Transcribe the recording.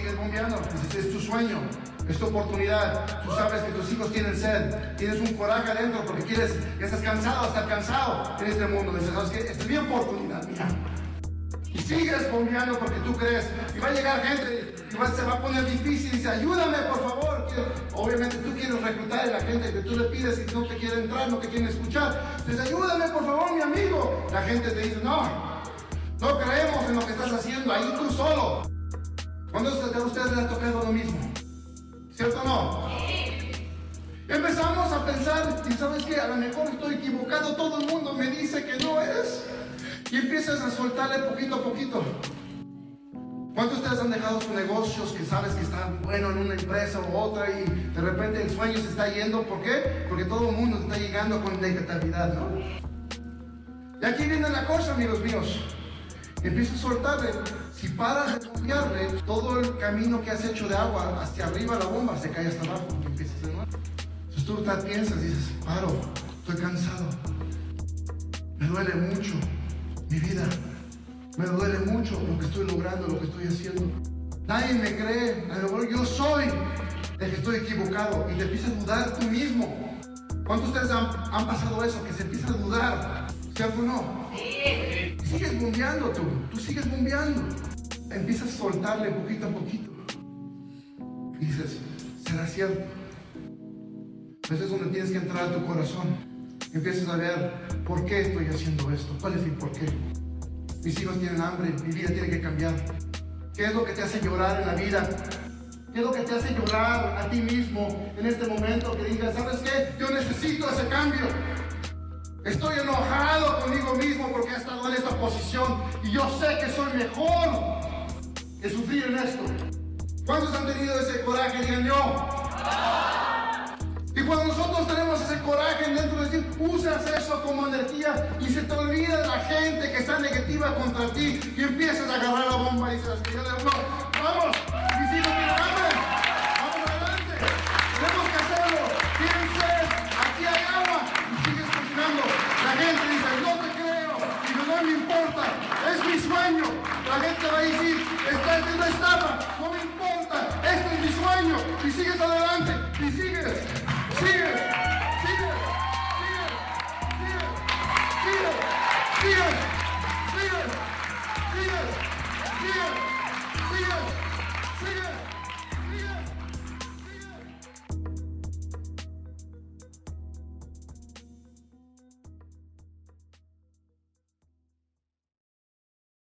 sigues bombeando. Es tu sueño, es tu oportunidad. Tú sabes que tus hijos tienen sed, tienes un coraje adentro porque quieres, ya estás cansado, estás cansado en este mundo. Dices, ¿sabes qué? Esta es mi oportunidad, mira. Y sigues bombeando porque tú crees. Y va a llegar gente y se va a poner difícil. Y dice, ayúdame, por favor. Obviamente tú quieres reclutar a la gente que tú le pides y no te quiere entrar, no te quieren escuchar. Dices, ayúdame, por favor, mi amigo. La gente te dice, no, no creemos en lo que estás haciendo. Ahí tú solo. ¿Cuándo a ustedes les ha tocado lo mismo? ¿Cierto o no? Empezamos a pensar, y sabes que a lo mejor estoy equivocado, todo el mundo me dice que no es. Y empiezas a soltarle poquito a poquito. ¿Cuántos de ustedes han dejado sus negocios que sabes que están buenos en una empresa u otra y de repente el sueño se está yendo? ¿Por qué? Porque todo el mundo está llegando con negatividad, ¿no? Y aquí viene la cosa, amigos míos. Empieza a soltarle. Si paras de confiarle, todo el camino que has hecho de agua hacia arriba la bomba se cae hasta abajo y empiezas de nuevo. Entonces tú te piensas, dices, paro, estoy cansado. Me duele mucho mi vida. Me duele mucho lo que estoy logrando, lo que estoy haciendo. Nadie me cree. A lo mejor yo soy el que estoy equivocado y te empiezas a dudar tú mismo. ¿Cuántos de ustedes han, han pasado eso? Que se empieza a dudar. ¿Cierto o no? Y tú. Tú sigues bombeando. Empiezas a soltarle poquito a poquito. Y dices, ¿será cierto? Entonces es donde tienes que entrar a tu corazón. Empiezas a ver por qué estoy haciendo esto. ¿Cuál es mi por qué? Mis hijos tienen hambre, mi vida tiene que cambiar. ¿Qué es lo que te hace llorar en la vida? ¿Qué es lo que te hace llorar a ti mismo en este momento? Que digas, ¿sabes qué? Yo necesito ese cambio. Estoy enojado estado en esta posición y yo sé que soy mejor que sufrir en esto. ¿Cuántos han tenido ese coraje? Digan yo. Y cuando nosotros tenemos ese coraje dentro de ti, usas eso como energía y se te olvida la gente que está negativa contra ti y empiezas a agarrar la bomba y dices, vamos, mis hijos hambre, vamos es mi sueño. La gente va a decir, esta es una estafa, no me importa, este es mi sueño y sigues adelante y sigues. Sigue, sigue, sigue, sigue, sigue, sigue, sigue, sigue, sigue, sigue, sigue.